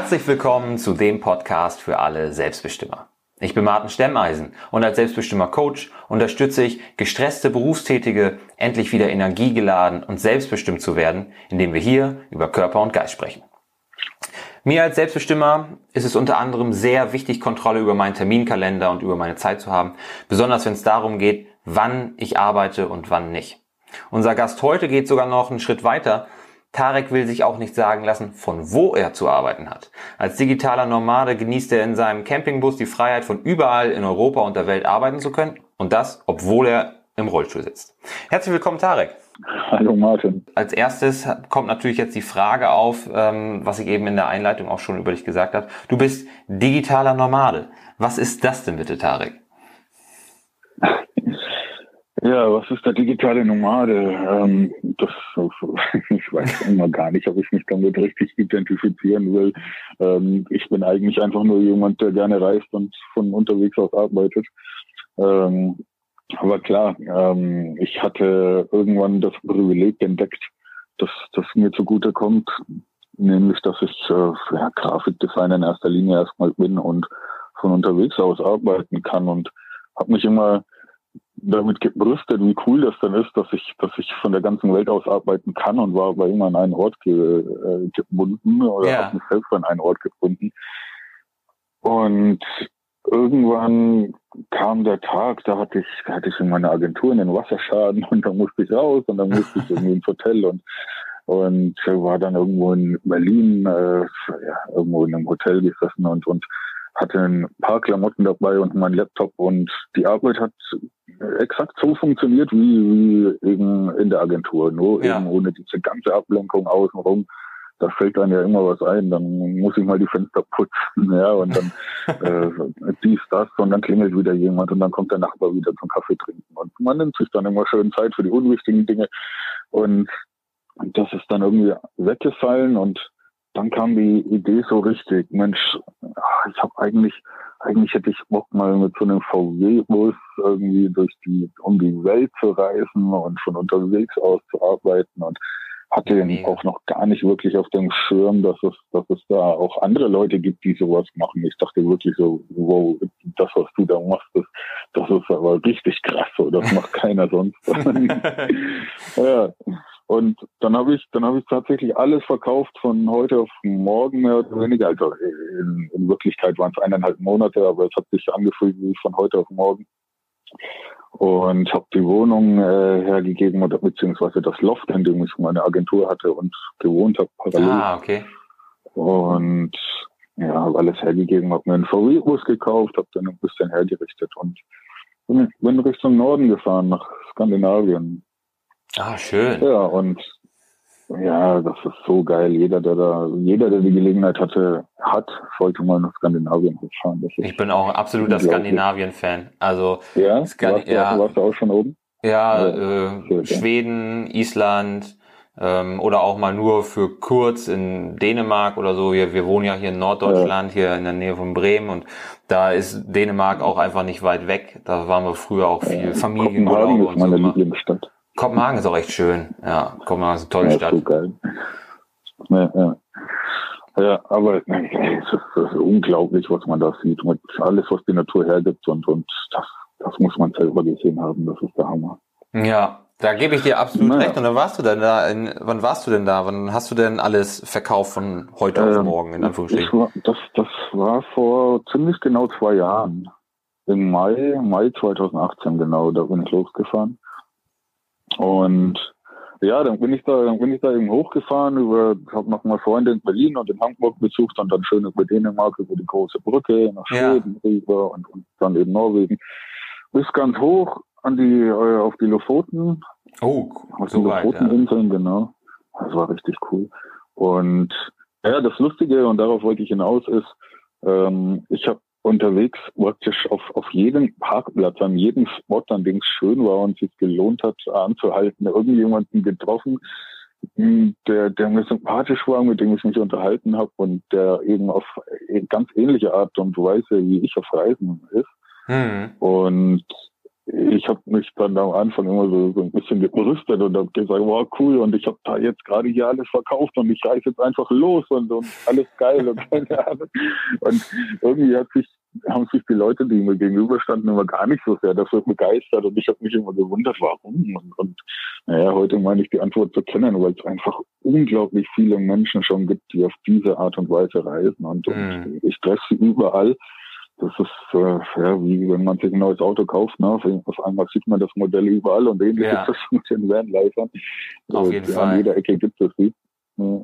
Herzlich willkommen zu dem Podcast für alle Selbstbestimmer. Ich bin Martin Stemmeisen und als Selbstbestimmer-Coach unterstütze ich gestresste Berufstätige, endlich wieder energiegeladen und selbstbestimmt zu werden, indem wir hier über Körper und Geist sprechen. Mir als Selbstbestimmer ist es unter anderem sehr wichtig, Kontrolle über meinen Terminkalender und über meine Zeit zu haben, besonders wenn es darum geht, wann ich arbeite und wann nicht. Unser Gast heute geht sogar noch einen Schritt weiter. Tarek will sich auch nicht sagen lassen, von wo er zu arbeiten hat. Als digitaler Nomade genießt er in seinem Campingbus die Freiheit, von überall in Europa und der Welt arbeiten zu können. Und das, obwohl er im Rollstuhl sitzt. Herzlich willkommen, Tarek. Hallo Martin. Als erstes kommt natürlich jetzt die Frage auf, ähm, was ich eben in der Einleitung auch schon über dich gesagt habe. Du bist digitaler Nomade. Was ist das denn bitte, Tarek? Ja, was ist der digitale Nomade? Ähm, das, ich weiß immer gar nicht, ob ich mich damit richtig identifizieren will. Ähm, ich bin eigentlich einfach nur jemand, der gerne reist und von unterwegs aus arbeitet. Ähm, aber klar, ähm, ich hatte irgendwann das Privileg entdeckt, dass das mir zugute kommt, nämlich, dass ich äh, ja, Grafikdesigner in erster Linie erstmal bin und von unterwegs aus arbeiten kann und habe mich immer damit gebrüstet, wie cool das dann ist, dass ich, dass ich von der ganzen Welt aus arbeiten kann und war aber immer an einen Ort ge, äh, gebunden oder ja. habe mich selbst an einen Ort gebunden. Und irgendwann kam der Tag, da hatte ich, da hatte ich in meiner Agentur einen Wasserschaden und da musste ich raus und dann musste ich irgendwie ins Hotel und und war dann irgendwo in Berlin, äh, ja, irgendwo in einem Hotel gesessen und und hatte ein paar Klamotten dabei und mein Laptop und die Arbeit hat exakt so funktioniert wie, wie eben in der Agentur, nur ja. eben ohne diese ganze Ablenkung außenrum. Da fällt dann ja immer was ein, dann muss ich mal die Fenster putzen, ja, und dann äh, dies, das, und dann klingelt wieder jemand und dann kommt der Nachbar wieder zum Kaffee trinken. Und man nimmt sich dann immer schön Zeit für die unwichtigen Dinge. Und das ist dann irgendwie weggefallen und dann kam die Idee so richtig, Mensch, ich habe eigentlich, eigentlich hätte ich Bock mal mit so einem VW-Bus irgendwie durch die, um die Welt zu reisen und von unterwegs aus zu arbeiten und hatte ja. auch noch gar nicht wirklich auf dem Schirm, dass es, dass es da auch andere Leute gibt, die sowas machen. Ich dachte wirklich so, wow, das, was du da machst, das, das ist aber richtig krass, so, das macht keiner sonst. ja. Und dann habe ich, dann habe ich tatsächlich alles verkauft von heute auf morgen mehr oder weniger. Also in, in Wirklichkeit waren es eineinhalb Monate, aber es hat sich angefühlt wie von heute auf morgen. Und habe die Wohnung äh, hergegeben oder beziehungsweise das Loft, in dem ich meine Agentur hatte und gewohnt habe parallel. Ah, okay. Und ja, habe alles hergegeben, habe mir einen VW-Bus gekauft, habe dann ein bisschen hergerichtet und bin Richtung Norden gefahren, nach Skandinavien. Ah, schön. Ja, und ja, das ist so geil. Jeder, der da, jeder, der die Gelegenheit hatte, hat, sollte mal nach Skandinavien fahren. ich bin auch ein absoluter Skandinavien-Fan. Also, ja, Skandi warst, du, ja, warst du auch schon oben? Ja, ja äh, Schweden, Island, ähm, oder auch mal nur für kurz in Dänemark oder so. Wir, wir wohnen ja hier in Norddeutschland, ja. hier in der Nähe von Bremen und da ist Dänemark auch einfach nicht weit weg. Da waren wir früher auch viel ja, Familienurlaub und so. Meine Lieblingsstadt. Kopenhagen ist auch echt schön. Ja, Kopenhagen ist eine tolle ja, Stadt. So geil. Ja, ja. ja aber es ist, ist unglaublich, was man da sieht. Mit alles, was die Natur hergibt und, und das, das muss man selber gesehen haben. Das ist der Hammer. Ja, da gebe ich dir absolut naja. recht. Und dann warst du denn da? In, wann warst du denn da? Wann hast du denn alles verkauft von heute ähm, auf morgen, in Anführungsstrichen? War, das, das war vor ziemlich genau zwei Jahren. Im Mai, Mai 2018 genau, da bin ich losgefahren. Und ja, dann bin ich da, dann bin ich da eben hochgefahren über, habe noch mal Freunde in Berlin und in Hamburg besucht und dann schön über Dänemark über die große Brücke nach Schweden ja. rüber und, und dann eben Norwegen bis ganz hoch an die äh, auf die Lofoten. Oh, auf so die Lofoteninseln, ja. genau. Das war richtig cool. Und ja, das Lustige und darauf wollte ich hinaus ist, ähm, ich habe unterwegs praktisch auf, auf jedem Parkplatz, an jedem Spot, an dem es schön war und sich gelohnt hat, anzuhalten, irgendjemanden getroffen, hm, der, der mir sympathisch war, mit dem ich mich unterhalten habe und der eben auf ganz ähnliche Art und Weise wie ich auf Reisen ist. Mhm. Und ich habe mich dann am Anfang immer so, so ein bisschen gebrüstet und habe gesagt, wow, cool, und ich habe da jetzt gerade hier alles verkauft und ich reise jetzt einfach los und, und alles geil und keine Ahnung. Und irgendwie hat sich, haben sich die Leute, die mir gegenüberstanden, immer gar nicht so sehr dafür begeistert und ich habe mich immer gewundert, warum. Und, und naja, heute meine ich die Antwort zu kennen, weil es einfach unglaublich viele Menschen schon gibt, die auf diese Art und Weise reisen und, mhm. und ich treffe sie überall das ist äh, ja, wie wenn man sich ein neues Auto kauft, ne? auf einmal sieht man das Modell überall und ähnlich ja. ist das mit den Vanlifern. Auf jeden Fall. An jeder Ecke gibt es sie. Ja.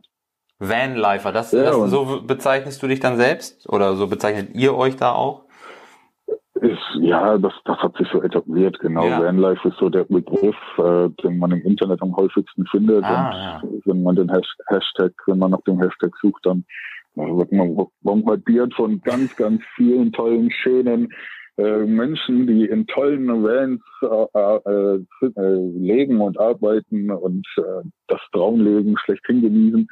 Vanlifer, das, ja, das so bezeichnest du dich dann selbst oder so bezeichnet ihr euch da auch? Ist, ja, das, das hat sich so etabliert, genau. Ja. Vanlife ist so der Begriff, äh, den man im Internet am häufigsten findet. Ah, und ja. wenn man den Hashtag, wenn man nach dem Hashtag sucht, dann wird man bombardiert von ganz, ganz vielen tollen, schönen äh, Menschen, die in tollen Vans äh, äh, äh, leben und arbeiten und äh, das Traumleben schlechthin genießen.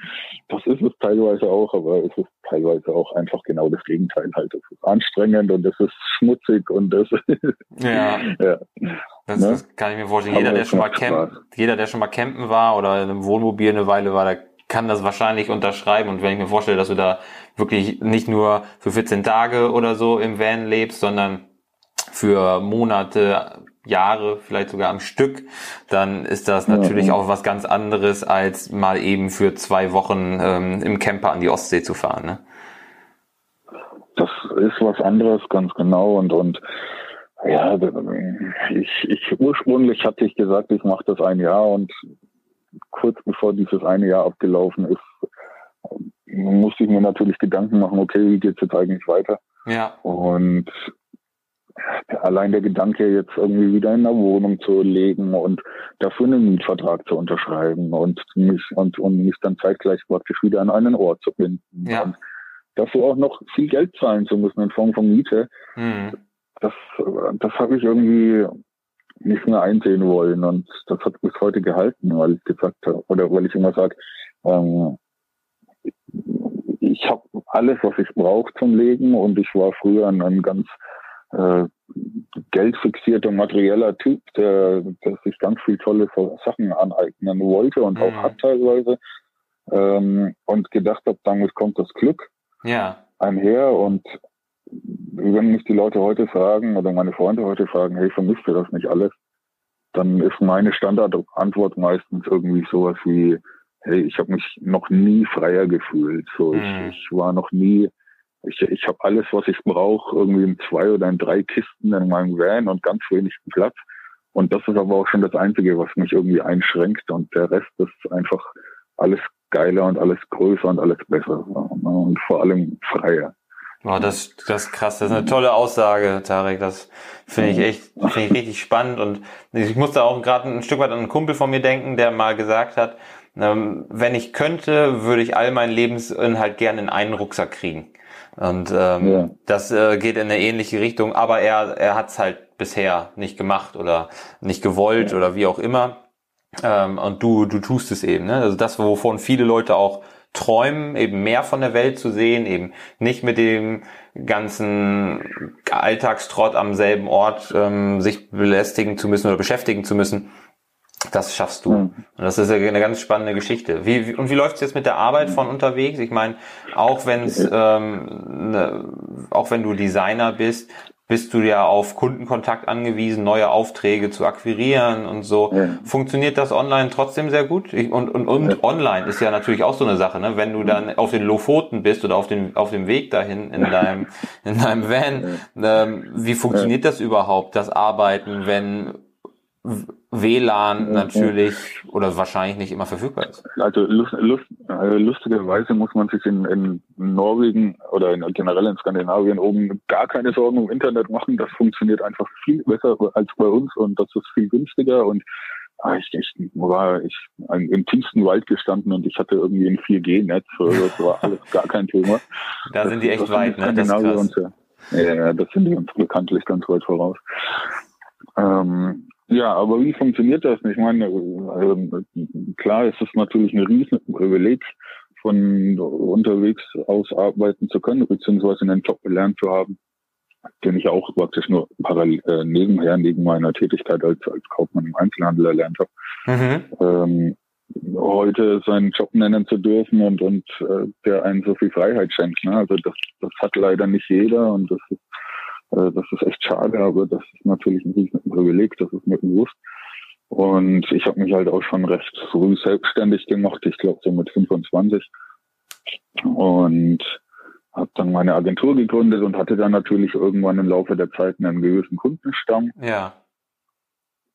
Das ist es teilweise auch, aber es ist teilweise auch einfach genau das Gegenteil halt. Es ist anstrengend und es ist schmutzig und es ja. ja. Das, ne? das, kann ich mir vorstellen. Jeder, der schon mal campen, jeder, der schon mal campen war oder in einem Wohnmobil eine Weile war, der kann das wahrscheinlich unterschreiben. Und wenn ich mir vorstelle, dass du da wirklich nicht nur für 14 Tage oder so im Van lebst, sondern für Monate, Jahre, vielleicht sogar am Stück, dann ist das natürlich ja, auch was ganz anderes, als mal eben für zwei Wochen ähm, im Camper an die Ostsee zu fahren. Ne? Das ist was anderes, ganz genau. Und, und ja, ich, ich ursprünglich hatte ich gesagt, ich mache das ein Jahr und kurz bevor dieses eine Jahr abgelaufen ist, musste ich mir natürlich Gedanken machen, okay, wie geht's jetzt eigentlich weiter? Ja. Und allein der Gedanke, jetzt irgendwie wieder in einer Wohnung zu legen und dafür einen Mietvertrag zu unterschreiben und mich, und, und mich dann zeitgleich praktisch wieder an einen Ort zu binden. Ja. Und dafür auch noch viel Geld zahlen zu müssen in Form von Miete. Mhm. Das, das habe ich irgendwie nicht mehr einsehen wollen. Und das hat bis heute gehalten, weil ich gesagt habe, oder weil ich immer sage, ähm, ich habe alles, was ich brauche zum Leben und ich war früher ein, ein ganz äh, geldfixierter, materieller Typ, der, der sich ganz viel tolle Sachen aneignen wollte und mhm. auch hat teilweise ähm, und gedacht habe, damit kommt das Glück ja. einher und wenn mich die Leute heute fragen oder meine Freunde heute fragen, hey, vermisst ihr das nicht alles? Dann ist meine Standardantwort meistens irgendwie sowas wie, hey, ich habe mich noch nie freier gefühlt. So, mhm. ich, ich war noch nie, ich, ich habe alles, was ich brauche, irgendwie in zwei oder in drei Kisten in meinem Van und ganz wenig Platz. Und das ist aber auch schon das Einzige, was mich irgendwie einschränkt. Und der Rest ist einfach alles geiler und alles größer und alles besser. Und vor allem freier. Boah, das, das ist krass. Das ist eine tolle Aussage, Tarek. Das finde ich echt, finde ich richtig spannend. Und ich musste auch gerade ein Stück weit an einen Kumpel von mir denken, der mal gesagt hat, ähm, wenn ich könnte, würde ich all meinen Lebensinhalt gerne in einen Rucksack kriegen. Und ähm, ja. das äh, geht in eine ähnliche Richtung, aber er, er hat es halt bisher nicht gemacht oder nicht gewollt ja. oder wie auch immer. Ähm, und du, du tust es eben. Ne? Also das, wovon viele Leute auch träumen, eben mehr von der Welt zu sehen, eben nicht mit dem ganzen Alltagstrott am selben Ort ähm, sich belästigen zu müssen oder beschäftigen zu müssen. Das schaffst du. Mhm. Und das ist eine ganz spannende Geschichte. Wie, wie und wie läuft's jetzt mit der Arbeit von unterwegs? Ich meine, auch wenn's, ähm, ne, auch wenn du Designer bist, bist du ja auf Kundenkontakt angewiesen, neue Aufträge zu akquirieren und so. Ja. Funktioniert das online trotzdem sehr gut? Ich, und und, und ja. online ist ja natürlich auch so eine Sache, ne? Wenn du dann auf den Lofoten bist oder auf dem auf dem Weg dahin in deinem in deinem Van, ähm, wie funktioniert das überhaupt, das Arbeiten, wenn WLAN natürlich oder wahrscheinlich nicht immer verfügbar ist. Also lust, lust, äh, lustigerweise muss man sich in, in Norwegen oder in, generell in Skandinavien oben gar keine Sorgen um Internet machen. Das funktioniert einfach viel besser als bei uns und das ist viel günstiger und ah, ich, ich war ich im tiefsten Wald gestanden und ich hatte irgendwie ein 4G-Netz. Also das war alles gar kein Thema. Da das, sind die echt weit, ne? Das ist krass. ja, das sind die uns bekanntlich ganz weit voraus. Ähm, ja, aber wie funktioniert das? Ich meine, äh, klar ist es natürlich ein riesen Privileg, von unterwegs aus arbeiten zu können, beziehungsweise einen Job gelernt zu haben, den ich auch praktisch nur parallel äh, nebenher, neben meiner Tätigkeit als, als Kaufmann im Einzelhandel erlernt habe. Mhm. Ähm, heute seinen Job nennen zu dürfen und, und äh, der einen so viel Freiheit schenkt. Ne? Also das, das hat leider nicht jeder und das ist, das ist echt schade, aber das ist natürlich ein riesen Privileg, das ist mir bewusst. Und ich habe mich halt auch schon recht früh selbstständig gemacht, ich glaube so mit 25. Und habe dann meine Agentur gegründet und hatte dann natürlich irgendwann im Laufe der Zeit einen gewissen Kundenstamm. Ja.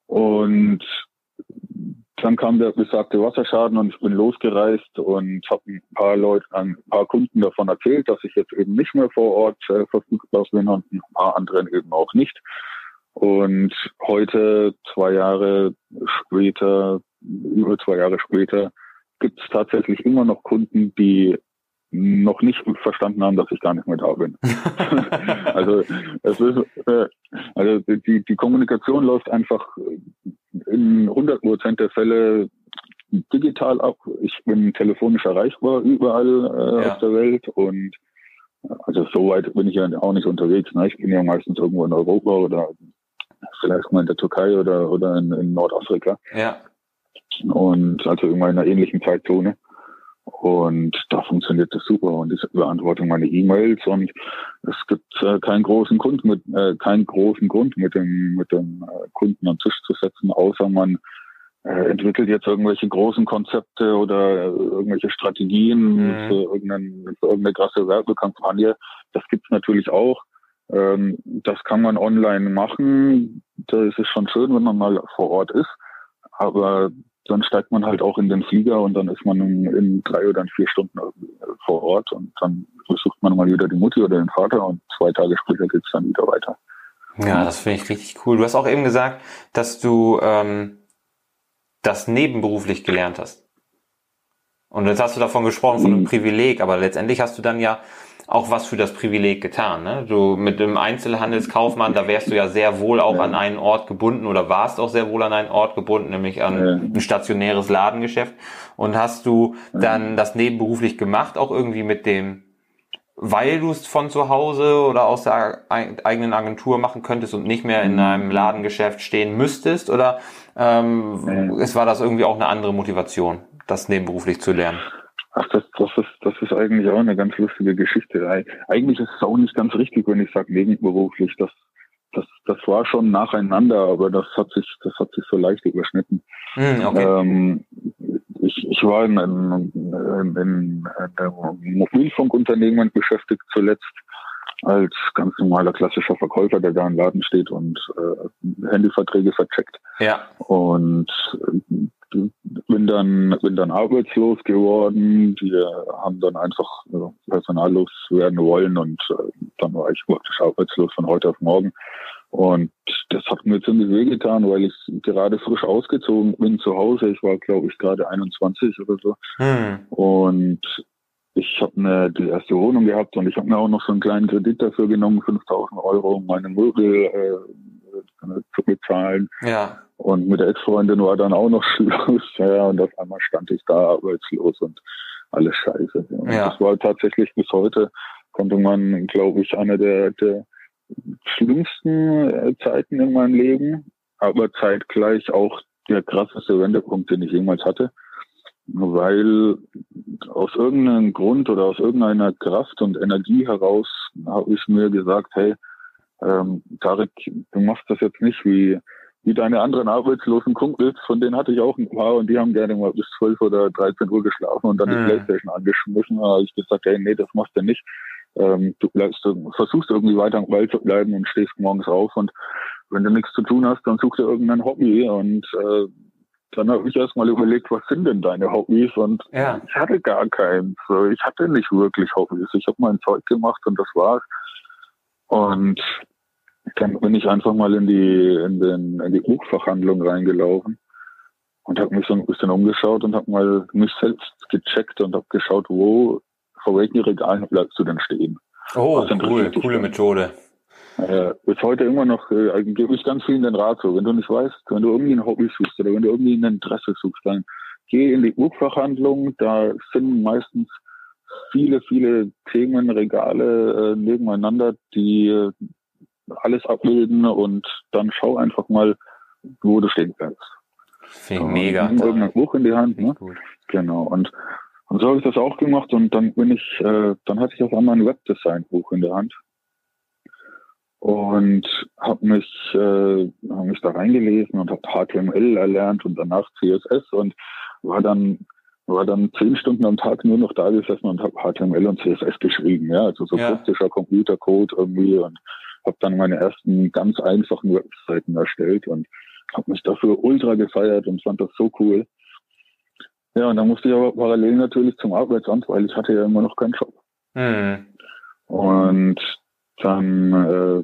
Und dann kam der besagte Wasserschaden und ich bin losgereist und habe ein paar Leuten, ein paar Kunden davon erzählt, dass ich jetzt eben nicht mehr vor Ort äh, verfügbar bin und ein paar anderen eben auch nicht. Und heute, zwei Jahre später, über zwei Jahre später, gibt es tatsächlich immer noch Kunden, die noch nicht verstanden haben, dass ich gar nicht mehr da bin. also es ist, äh, also die, die Kommunikation läuft einfach in 100 Prozent der Fälle digital ab. Ich bin telefonisch erreichbar überall äh, ja. auf der Welt und also so weit bin ich ja auch nicht unterwegs. Ne? Ich bin ja meistens irgendwo in Europa oder vielleicht mal in der Türkei oder, oder in, in Nordafrika. Ja. Und also immer in einer ähnlichen Zeitzone. Und da funktioniert das super und ich beantworte meine E-Mails und es gibt äh, keinen großen Grund mit äh, keinen großen Grund mit dem mit dem äh, Kunden am Tisch zu setzen, außer man äh, entwickelt jetzt irgendwelche großen Konzepte oder äh, irgendwelche Strategien mhm. für, irgendeine, für irgendeine krasse Werbekampagne. Das gibt's natürlich auch. Ähm, das kann man online machen. Da ist es schon schön, wenn man mal vor Ort ist. Aber dann steigt man halt auch in den Flieger und dann ist man in, in drei oder vier Stunden vor Ort und dann besucht man mal wieder die Mutti oder den Vater und zwei Tage später geht's dann wieder weiter. Ja, das finde ich richtig cool. Du hast auch eben gesagt, dass du ähm, das nebenberuflich gelernt hast. Und jetzt hast du davon gesprochen, von einem mhm. Privileg, aber letztendlich hast du dann ja auch was für das Privileg getan. Ne? Du mit dem Einzelhandelskaufmann, da wärst du ja sehr wohl auch ja. an einen Ort gebunden oder warst auch sehr wohl an einen Ort gebunden, nämlich an ja. ein stationäres Ladengeschäft. Und hast du dann das nebenberuflich gemacht, auch irgendwie mit dem weil du es von zu Hause oder aus der eigenen Agentur machen könntest und nicht mehr in mhm. einem Ladengeschäft stehen müsstest? Oder ähm, es war das irgendwie auch eine andere Motivation, das nebenberuflich zu lernen? Ach, das, das, ist, das ist eigentlich auch eine ganz lustige Geschichte. Eigentlich ist es auch nicht ganz richtig, wenn ich sage nebenberuflich. Das, das, das war schon nacheinander, aber das hat sich, das hat sich so leicht überschnitten. Mm, okay. ähm, ich, ich war in einem, in, in einem Mobilfunkunternehmen beschäftigt zuletzt als ganz normaler klassischer Verkäufer, der da im Laden steht und äh, Handyverträge vercheckt. Ja. Und bin dann, bin dann arbeitslos geworden. Die haben dann einfach äh, personallos werden wollen und äh, dann war ich praktisch arbeitslos von heute auf morgen. Und das hat mir ziemlich wehgetan, weil ich gerade frisch ausgezogen bin zu Hause. Ich war, glaube ich, gerade 21 oder so. Hm. Und ich habe eine die erste Wohnung gehabt und ich habe mir auch noch so einen kleinen Kredit dafür genommen, 5000 Euro, um meine Möbel äh, zu bezahlen. Ja. Und mit der Ex-Freundin war dann auch noch Schluss. Ja, und auf einmal stand ich da arbeitslos und alles scheiße. Und ja. Das war tatsächlich bis heute, konnte man, glaube ich, eine der, der schlimmsten äh, Zeiten in meinem Leben, aber zeitgleich auch der krasseste Wendepunkt, den ich jemals hatte. Weil aus irgendeinem Grund oder aus irgendeiner Kraft und Energie heraus habe ich mir gesagt, hey, ähm, Tarek, du machst das jetzt nicht wie wie deine anderen arbeitslosen Kumpels, von denen hatte ich auch ein paar und die haben gerne mal bis 12 oder 13 Uhr geschlafen und dann mhm. die Playstation angeschmissen. Da habe ich gesagt, hey, nee, das machst du nicht. Ähm, du bleibst, du versuchst irgendwie weiter am Ball zu bleiben und stehst morgens auf und wenn du nichts zu tun hast, dann such dir irgendein Hobby und äh, dann habe ich erstmal überlegt, was sind denn deine Hobbys? Und ja. ich hatte gar keins. Ich hatte nicht wirklich Hobbys. Ich habe mein Zeug gemacht und das war's. Und dann bin ich einfach mal in die, in den, in die Buchverhandlung reingelaufen und habe mich so ein bisschen umgeschaut und habe mal mich selbst gecheckt und habe geschaut, wo, vor welchen Regalen bleibst du denn stehen? Oh, cool, coole Methode. Äh, bis heute immer noch, äh, gebe ich ganz vielen den Rat so, wenn du nicht weißt, wenn du irgendwie ein Hobby suchst oder wenn du irgendwie ein Interesse suchst, dann geh in die Buchverhandlung, da sind meistens viele, viele Themen, Regale äh, nebeneinander, die alles abbilden und dann schau einfach mal, wo du stehen kannst. Finde ich mega. Nimm irgendein Buch in die Hand, ne? Gut. Genau. Und, und so habe ich das auch gemacht und dann bin ich, äh, dann hatte ich auf einmal ein Webdesign-Buch in der Hand und habe mich, äh, hab mich da reingelesen und habe HTML erlernt und danach CSS und war dann war dann zehn Stunden am Tag nur noch da gesessen und habe HTML und CSS geschrieben, ja, also so Ja. kryptischer Computercode irgendwie und habe dann meine ersten ganz einfachen Webseiten erstellt und habe mich dafür ultra gefeiert und fand das so cool. Ja, und dann musste ich aber parallel natürlich zum Arbeitsamt, weil ich hatte ja immer noch keinen Job. Mhm. Und dann äh,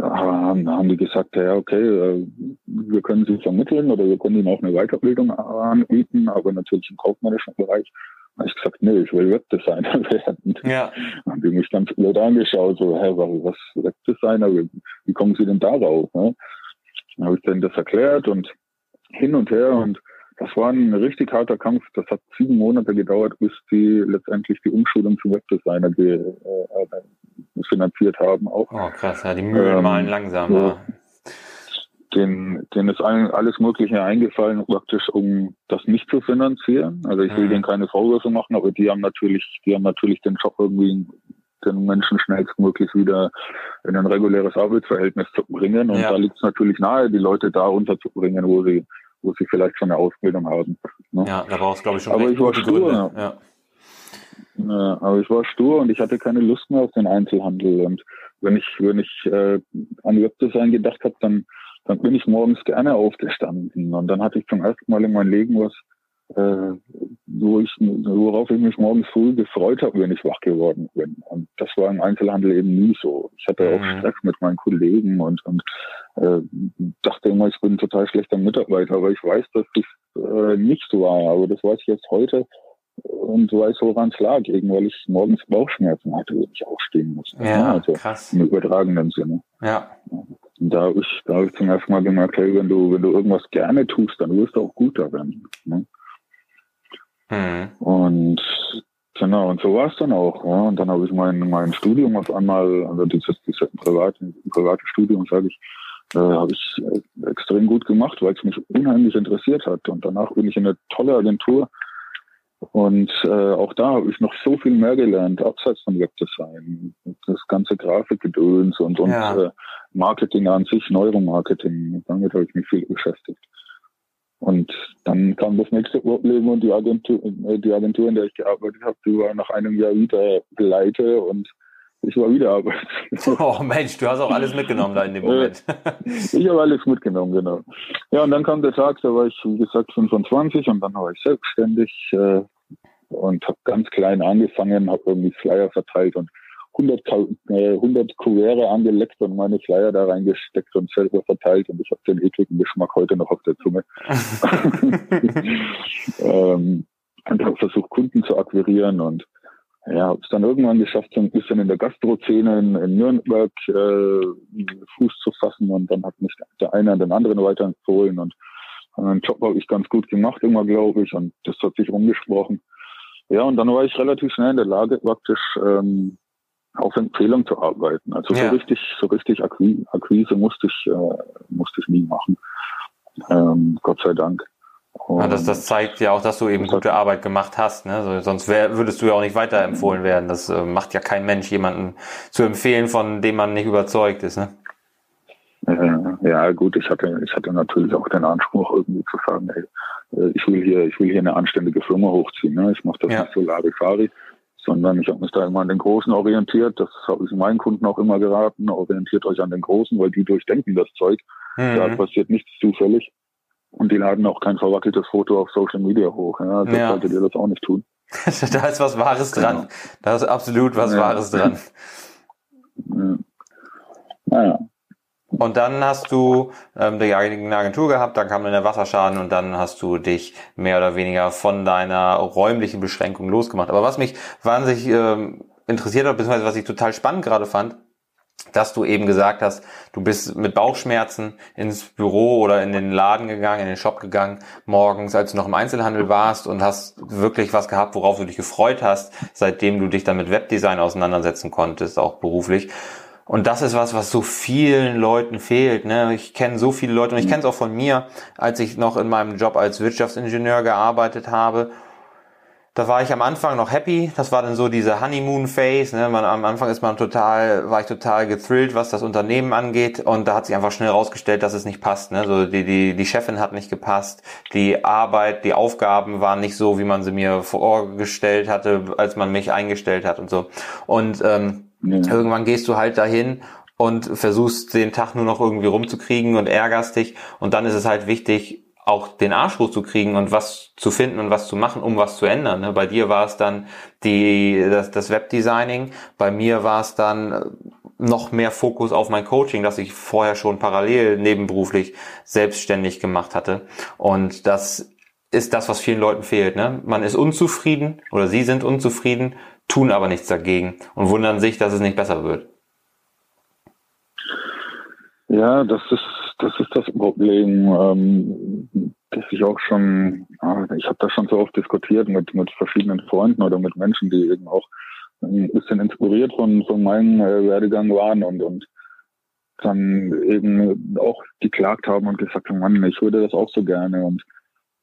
haben, haben die gesagt, ja, okay, äh, wir können sie vermitteln oder wir können ihnen auch eine Weiterbildung anbieten, aber natürlich im kaufmännischen Bereich. Habe ich gesagt, nee, ich will Webdesigner werden. Ja. Haben die mich ganz blöd angeschaut, so, hä, was, was Webdesigner, wie, wie kommen Sie denn darauf? Ne? Dann habe ich denen das erklärt und hin und her und das war ein richtig harter Kampf. Das hat sieben Monate gedauert, bis die letztendlich die Umschulung zum Webdesigner ge, äh, finanziert haben. Auch Oh, krass, ja, die Mühlen Ähm, malen langsam. so. Ja. Denen, denen ist alles Mögliche eingefallen, praktisch, um das nicht zu finanzieren. Also ich will Mhm. denen keine Vorwürfe machen, aber die haben natürlich, die haben natürlich den Job irgendwie den Menschen schnellstmöglich wieder in ein reguläres Arbeitsverhältnis zu bringen. Und Ja. da liegt es natürlich nahe, die Leute da unterzubringen, wo sie, wo sie vielleicht schon eine Ausbildung haben. Ne? ja, da brauchst du, glaube ich, schon Aber ich war stur. Ja. Ja, aber ich war stur und ich hatte keine Lust mehr auf den Einzelhandel. Und wenn ich, wenn ich äh, an Webdesign gedacht habe, dann, dann bin ich morgens gerne aufgestanden. Und dann hatte ich zum ersten Mal in meinem Leben was, äh, wo ich, worauf ich mich morgens früh gefreut habe, wenn ich wach geworden bin. Und das war im Einzelhandel eben nie so. Ich hatte auch Mhm. Stress mit meinen Kollegen und, und äh, dachte immer, ich bin ein total schlechter Mitarbeiter. Aber ich weiß, dass das äh, nicht so war. Aber das weiß ich jetzt heute und weiß, woran es lag, eben weil ich morgens Bauchschmerzen hatte, wenn ich aufstehen musste. Ja, also krass. im übertragenen Sinne. Ja, Und da habe ich, da habe ich zum ersten Mal gemerkt, hey, wenn du, wenn du irgendwas gerne tust, dann wirst du auch gut darin. Ne? mhm. Und genau, und so war es dann auch. Ja. Und dann habe ich mein, mein Studium auf einmal, also dieses, dieses private, private Studium, sage ich, äh, habe ich extrem gut gemacht, weil es mich unheimlich interessiert hat. Und danach bin ich in eine tolle Agentur. Und äh, auch da habe ich noch so viel mehr gelernt, abseits von Webdesign, das ganze Grafikgedöns und, und Ja. äh, Marketing an sich, Neuromarketing. Damit habe ich mich viel beschäftigt. Und dann kam das nächste Problem und die Agentur, äh, die Agentur, in der ich gearbeitet habe, die war nach einem Jahr wieder pleite und ich war wieder arbeitslos. Oh Mensch, du hast auch alles mitgenommen da in dem Moment. Ich habe alles mitgenommen, genau. Ja, und dann kam der Tag, da war ich, wie gesagt, 25 und dann war ich selbstständig äh, und habe ganz klein angefangen, habe irgendwie Flyer verteilt und 100, Ka- äh, 100 Kuvere angeleckt und meine Flyer da reingesteckt und selber verteilt und ich habe den ekligen Geschmack heute noch auf der Zunge. ähm, und habe versucht, Kunden zu akquirieren und ja, habe es dann irgendwann geschafft, so ein bisschen in der Gastrozene in, in Nürnberg äh, Fuß zu fassen und dann hat mich der eine den anderen weiterempfohlen und einen Job habe ich ganz gut gemacht immer, glaube ich, und das hat sich rumgesprochen. Ja, und dann war ich relativ schnell in der Lage, praktisch ähm, auf Empfehlung zu arbeiten. Also Ja. so richtig, so richtig Akquise, Akquise musste ich, äh, musste ich nie machen. Ähm, Gott sei Dank. Ja, das, das zeigt ja auch, dass du eben gute Arbeit gemacht hast. Ne? So, sonst wär, würdest du ja auch nicht weiterempfohlen werden. Das äh, macht ja kein Mensch, jemanden zu empfehlen, von dem man nicht überzeugt ist. Ne? Ja, gut, ich hatte, ich hatte natürlich auch den Anspruch, irgendwie zu sagen, ey, äh, ich will hier, ich will hier eine anständige Firma hochziehen. Ne? Ich mache das Ja. nicht so Larifari, sondern ich habe mich da immer an den Großen orientiert. Das habe ich meinen Kunden auch immer geraten. Orientiert euch an den Großen, weil die durchdenken das Zeug. Da Mhm. passiert nichts zufällig. Und die laden auch kein verwackeltes Foto auf Social Media hoch. Ja? Das Ja. solltet ihr das auch nicht tun. da ist was Wahres dran. Genau. Da ist absolut was Ja. Wahres dran. Ja. Naja. Und dann hast du ähm, die eigene Agentur gehabt, dann kam dann der Wasserschaden und dann hast du dich mehr oder weniger von deiner räumlichen Beschränkung losgemacht. Aber was mich wahnsinnig ähm, interessiert hat, beziehungsweise was ich total spannend gerade fand, dass du eben gesagt hast, du bist mit Bauchschmerzen ins Büro oder in den Laden gegangen, in den Shop gegangen, morgens, als du noch im Einzelhandel warst und hast wirklich was gehabt, worauf du dich gefreut hast, seitdem du dich dann mit Webdesign auseinandersetzen konntest, auch beruflich. Und das ist was, was so vielen Leuten fehlt. Ne? Ich kenne so viele Leute und ich kenne es auch von mir, als ich noch in meinem Job als Wirtschaftsingenieur gearbeitet habe da war ich am Anfang noch happy. Das war dann so diese Honeymoon Phase. Ne? Man, am Anfang ist man total, war ich total gethrilled, was das Unternehmen angeht. Und da hat sich einfach schnell rausgestellt, dass es nicht passt. Ne? So die, die, die Chefin hat nicht gepasst. Die Arbeit, die Aufgaben waren nicht so, wie man sie mir vorgestellt hatte, als man mich eingestellt hat und so. Und ähm, ja. irgendwann gehst du halt dahin und versuchst den Tag nur noch irgendwie rumzukriegen und ärgerst dich. Und dann ist es halt wichtig, auch den Arsch hochzukriegen und was zu finden und was zu machen, um was zu ändern. Ne? Bei dir war es dann die, das, das Webdesigning, bei mir war es dann äh, noch mehr Fokus auf mein Coaching, das ich vorher schon parallel nebenberuflich selbstständig gemacht hatte. Und das ist das, was vielen Leuten fehlt. Ne? Man ist unzufrieden oder sie sind unzufrieden, tun aber nichts dagegen und wundern sich, dass es nicht besser wird. Ja, das ist das ist das Problem, ähm, das ich auch schon, ja, ich habe das schon so oft diskutiert mit, mit verschiedenen Freunden oder mit Menschen, die eben auch ein bisschen inspiriert von, von meinem äh, Werdegang waren und, und dann eben auch geklagt haben und gesagt haben, Mann, ich würde das auch so gerne und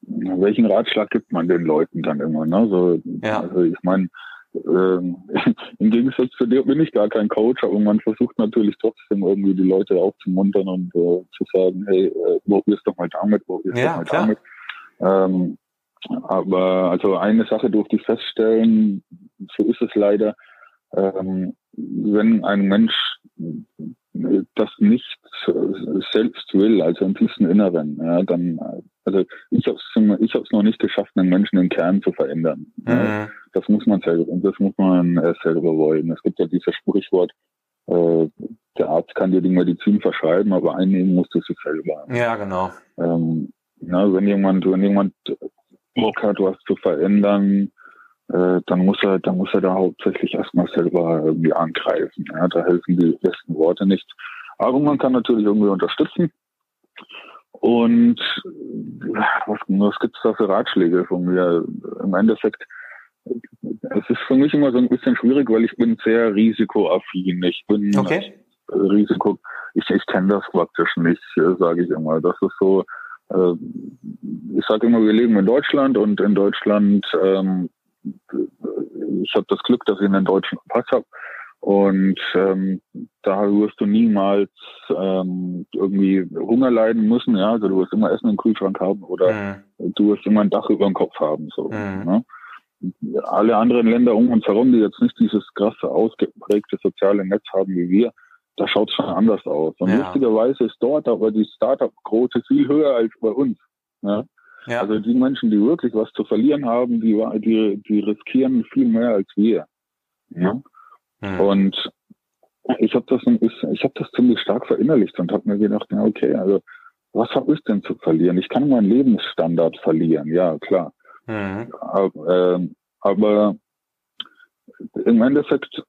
welchen Ratschlag gibt man den Leuten dann immer? Ne? So, ja. Also ich meine, ähm, Im Gegensatz zu dir bin ich gar kein Coach, aber man versucht natürlich trotzdem irgendwie die Leute aufzumuntern und äh, zu sagen, hey, äh, probier's doch mal damit, probier's ja, doch mal klar. damit. Ähm, aber also eine Sache durfte ich feststellen, so ist es leider, ähm, wenn ein Mensch das nicht selbst will, also im tiefsten Inneren, ja, dann, also ich habe es ich hab's noch nicht geschafft, einen Menschen im Kern zu verändern. Mhm. Ja, das muss man selber, und das muss man äh, selber wollen. Es gibt ja dieses Sprichwort, äh, der Arzt kann dir die Medizin verschreiben, aber einnehmen musst du sie selber. Ja, genau. Ähm, na, wenn jemand, wenn jemand Bock hat, was zu verändern, äh, dann muss er, dann muss er da hauptsächlich erstmal selber irgendwie angreifen. Ja, da helfen die besten Worte nicht. Aber man kann natürlich irgendwie unterstützen. Und was, was gibt's da für Ratschläge von mir? Im Endeffekt, es ist für mich immer so ein bisschen schwierig, weil ich bin sehr risikoaffin. Ich bin okay. Risiko, ich, ich kenne das praktisch nicht, äh, sage ich immer. Das ist so, äh, ich sage immer, wir leben in Deutschland und in Deutschland ähm, ich habe das Glück, dass ich einen deutschen Pass habe. Und ähm, da wirst du niemals ähm, irgendwie Hunger leiden müssen. Ja, also du wirst immer Essen im Kühlschrank haben oder mhm. du wirst immer ein Dach über dem Kopf haben. So. Mhm. Ne? Alle anderen Länder um uns herum, die jetzt nicht dieses krasse ausgeprägte soziale Netz haben wie wir, da schaut es schon anders aus. Und ja. lustigerweise ist dort aber die Startup-Quote viel höher als bei uns. Ja? Ja. Also die Menschen, die wirklich was zu verlieren haben, die, die, die riskieren viel mehr als wir. Ja? Mhm. Und ich habe das, ich hab das ziemlich stark verinnerlicht und habe mir gedacht, ja, okay, also was habe ich denn zu verlieren? Ich kann meinen Lebensstandard verlieren, ja klar. Mhm. Aber, äh, aber im Endeffekt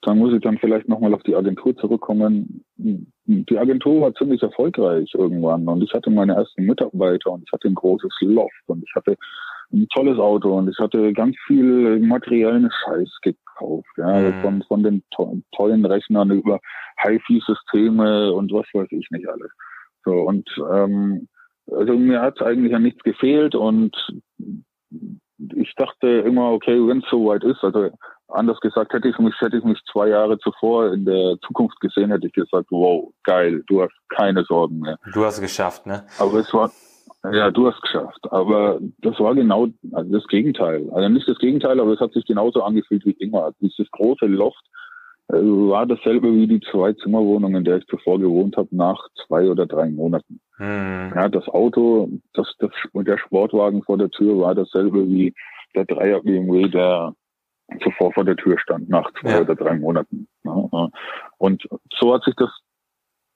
da muss ich dann vielleicht nochmal auf die Agentur zurückkommen. Die Agentur war ziemlich erfolgreich irgendwann und ich hatte meine ersten Mitarbeiter und ich hatte ein großes Loft und ich hatte ein tolles Auto und ich hatte ganz viel materiellen Scheiß gekauft, ja, mhm. von, von den to tollen Rechnern über HiFi-Systeme und was weiß ich nicht alles. So und ähm, also mir hat eigentlich an nichts gefehlt und ich dachte immer, okay, wenn es soweit ist, also anders gesagt, hätte ich mich, hätte ich mich zwei Jahre zuvor in der Zukunft gesehen, hätte ich gesagt, wow, geil, du hast keine Sorgen mehr. Du hast es geschafft, ne? Aber es war, ja, du hast es geschafft. Aber das war genau also das Gegenteil. Also nicht das Gegenteil, aber es hat sich genauso angefühlt wie immer. Dieses große Loft äh, war dasselbe wie die zwei Zimmerwohnung, in der ich zuvor gewohnt habe, nach zwei oder drei Monaten. Hm. Ja, das Auto, das, das, und der Sportwagen vor der Tür war dasselbe wie der Dreier BMW, der zuvor vor der Tür stand, nach zwei ja. oder drei Monaten. Und so hat sich das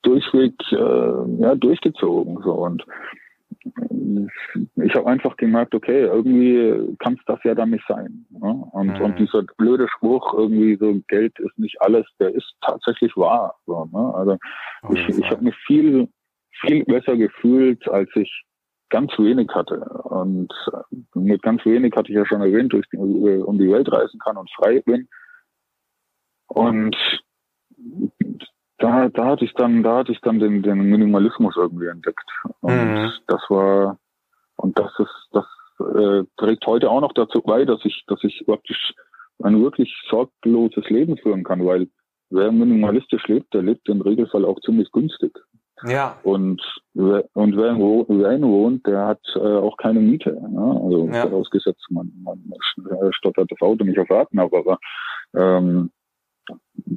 durchweg äh, ja, durchgezogen. So. Und ich habe einfach gemerkt, okay, irgendwie kann es das ja dann nicht sein. Ne? Und, mhm. und dieser blöde Spruch, irgendwie so Geld ist nicht alles, der ist tatsächlich wahr. So, ne? Also ich, ich habe mich viel, viel besser gefühlt, als ich ganz wenig hatte. Und mit ganz wenig hatte ich ja schon erwähnt, durch die, um die Welt reisen kann und frei bin. Und da, da hatte ich dann, da hatte ich dann den, den Minimalismus irgendwie entdeckt. Und mhm. das war, und das ist, das äh, trägt heute auch noch dazu bei, dass ich, dass ich praktisch ein wirklich sorgloses Leben führen kann, weil wer minimalistisch lebt, der lebt im Regelfall auch ziemlich günstig. Ja. Und, wer, und wer, wer wohnt, der hat äh, auch keine Miete. Ne? Also ja. vorausgesetzt, man, man stottert das Auto nicht auf Raten ab, aber ähm,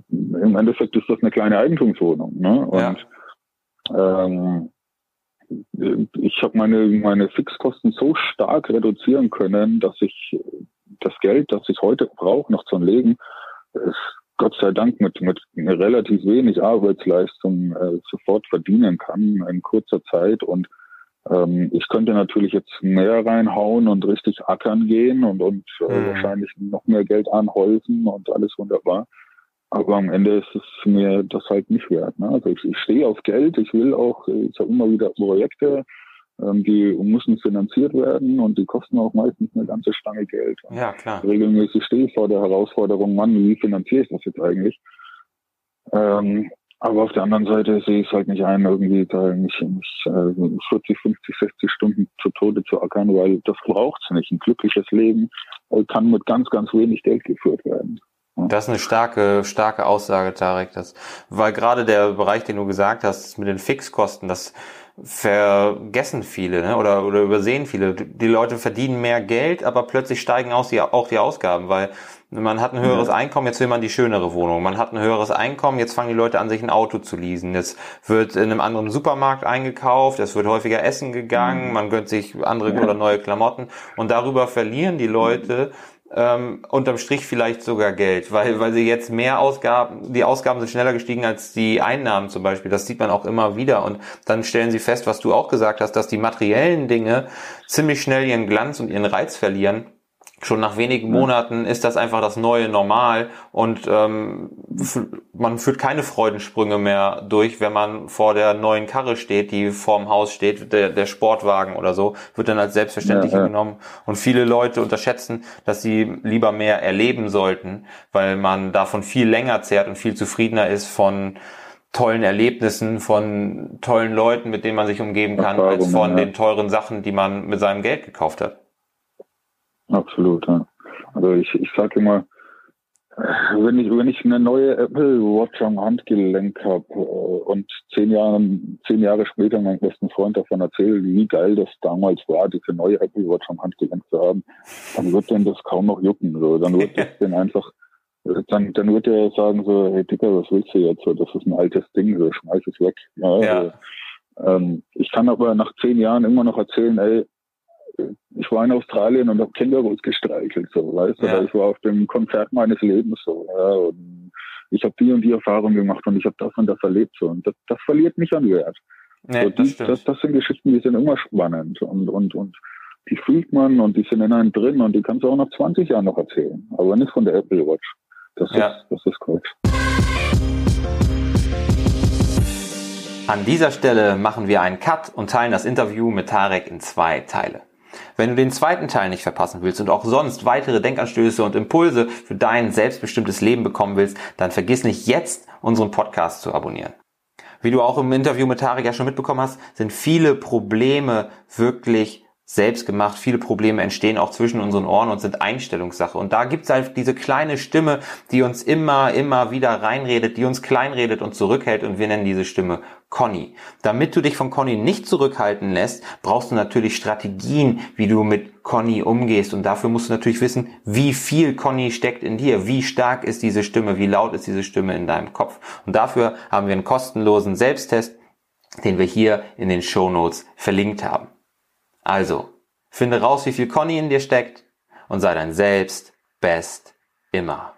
im Endeffekt ist das eine kleine Eigentumswohnung. Ne? Und ja. ähm, ich habe meine, meine Fixkosten so stark reduzieren können, dass ich das Geld, das ich heute brauche, noch zum Legen, ist Gott sei Dank mit, mit relativ wenig Arbeitsleistung äh, sofort verdienen kann in kurzer Zeit. Und ähm, ich könnte natürlich jetzt mehr reinhauen und richtig ackern gehen und, und äh, mhm. wahrscheinlich noch mehr Geld anhäufen und alles wunderbar. Aber am Ende ist es mir das halt nicht wert. Ne? Also ich, ich stehe auf Geld, ich will auch, ich habe immer wieder Projekte, ähm, die müssen finanziert werden und die kosten auch meistens eine ganze Stange Geld. Ja, klar. Regelmäßig stehe ich vor der Herausforderung, Mann, wie finanziere ich das jetzt eigentlich? Ähm, aber auf der anderen Seite sehe ich es halt nicht ein, irgendwie da mich, mich äh, 40, 50, 60 Stunden zu Tode zu ackern, weil das braucht es nicht. Ein glückliches Leben kann mit ganz, ganz wenig Geld geführt werden. Das ist eine starke, starke Aussage, Tarek. Das, weil gerade der Bereich, den du gesagt hast, mit den Fixkosten, das vergessen viele ne? oder, oder übersehen viele. Die Leute verdienen mehr Geld, aber plötzlich steigen auch die, auch die Ausgaben, weil man hat ein höheres Einkommen, jetzt will man die schönere Wohnung. Man hat ein höheres Einkommen, jetzt fangen die Leute an, sich ein Auto zu leasen. Jetzt wird in einem anderen Supermarkt eingekauft, es wird häufiger essen gegangen, mhm. man gönnt sich andere oder neue Klamotten und darüber verlieren die Leute ähm, unterm Strich vielleicht sogar Geld, weil, weil sie jetzt mehr Ausgaben, die Ausgaben sind schneller gestiegen als die Einnahmen zum Beispiel. Das sieht man auch immer wieder. Und dann stellen sie fest, was du auch gesagt hast, dass die materiellen Dinge ziemlich schnell ihren Glanz und ihren Reiz verlieren schon nach wenigen Monaten ist das einfach das neue Normal und ähm, man führt keine Freudensprünge mehr durch, wenn man vor der neuen Karre steht, die vorm Haus steht, der, der Sportwagen oder so, wird dann als selbstverständlich ja, ja. genommen. Und viele Leute unterschätzen, dass sie lieber mehr erleben sollten, weil man davon viel länger zehrt und viel zufriedener ist von tollen Erlebnissen, von tollen Leuten, mit denen man sich umgeben kann, als von den teuren Sachen, die man mit seinem Geld gekauft hat. Absolut, ja. Also ich, ich sage immer, wenn ich, wenn ich eine neue Apple Watch am Handgelenk habe äh, und zehn Jahre, zehn Jahre später meinem besten Freund davon erzähle, wie geil das damals war, diese neue Apple Watch am Handgelenk zu haben, dann wird denn das kaum noch jucken. So. Dann wird das den einfach, dann, dann wird er sagen so, hey Dicker, was willst du jetzt? So, das ist ein altes Ding, so schmeiß es weg. Ja, ja. Also, ähm, ich kann aber nach zehn Jahren immer noch erzählen, ey, ich war in Australien und habe Kängurus gestreichelt, so, weißt du, ja. ich war auf dem Konzert meines Lebens, so, ja, und ich habe die und die Erfahrung gemacht und ich habe das und das erlebt, so, und das, das verliert nicht an Wert. Nee, so, die, das, das, das, sind Geschichten, die sind immer spannend und, und, und die fühlt man und die sind in einem drin und die kannst du auch nach 20 Jahren noch erzählen, aber nicht von der Apple Watch. Das ja. ist, das ist Quatsch. An dieser Stelle machen wir einen Cut und teilen das Interview mit Tarek in zwei Teile. Wenn du den zweiten Teil nicht verpassen willst und auch sonst weitere Denkanstöße und Impulse für dein selbstbestimmtes Leben bekommen willst, dann vergiss nicht jetzt unseren Podcast zu abonnieren. Wie du auch im Interview mit Tarek ja schon mitbekommen hast, sind viele Probleme wirklich selbst gemacht. Viele Probleme entstehen auch zwischen unseren Ohren und sind Einstellungssache. Und da gibt's halt diese kleine Stimme, die uns immer, immer wieder reinredet, die uns kleinredet und zurückhält. Und wir nennen diese Stimme Conny. Damit du dich von Conny nicht zurückhalten lässt, brauchst du natürlich Strategien, wie du mit Conny umgehst. Und dafür musst du natürlich wissen, wie viel Conny steckt in dir, wie stark ist diese Stimme, wie laut ist diese Stimme in deinem Kopf. Und dafür haben wir einen kostenlosen Selbsttest, den wir hier in den Show Notes verlinkt haben. Also, finde raus, wie viel Conny in dir steckt und sei dein Selbst best immer.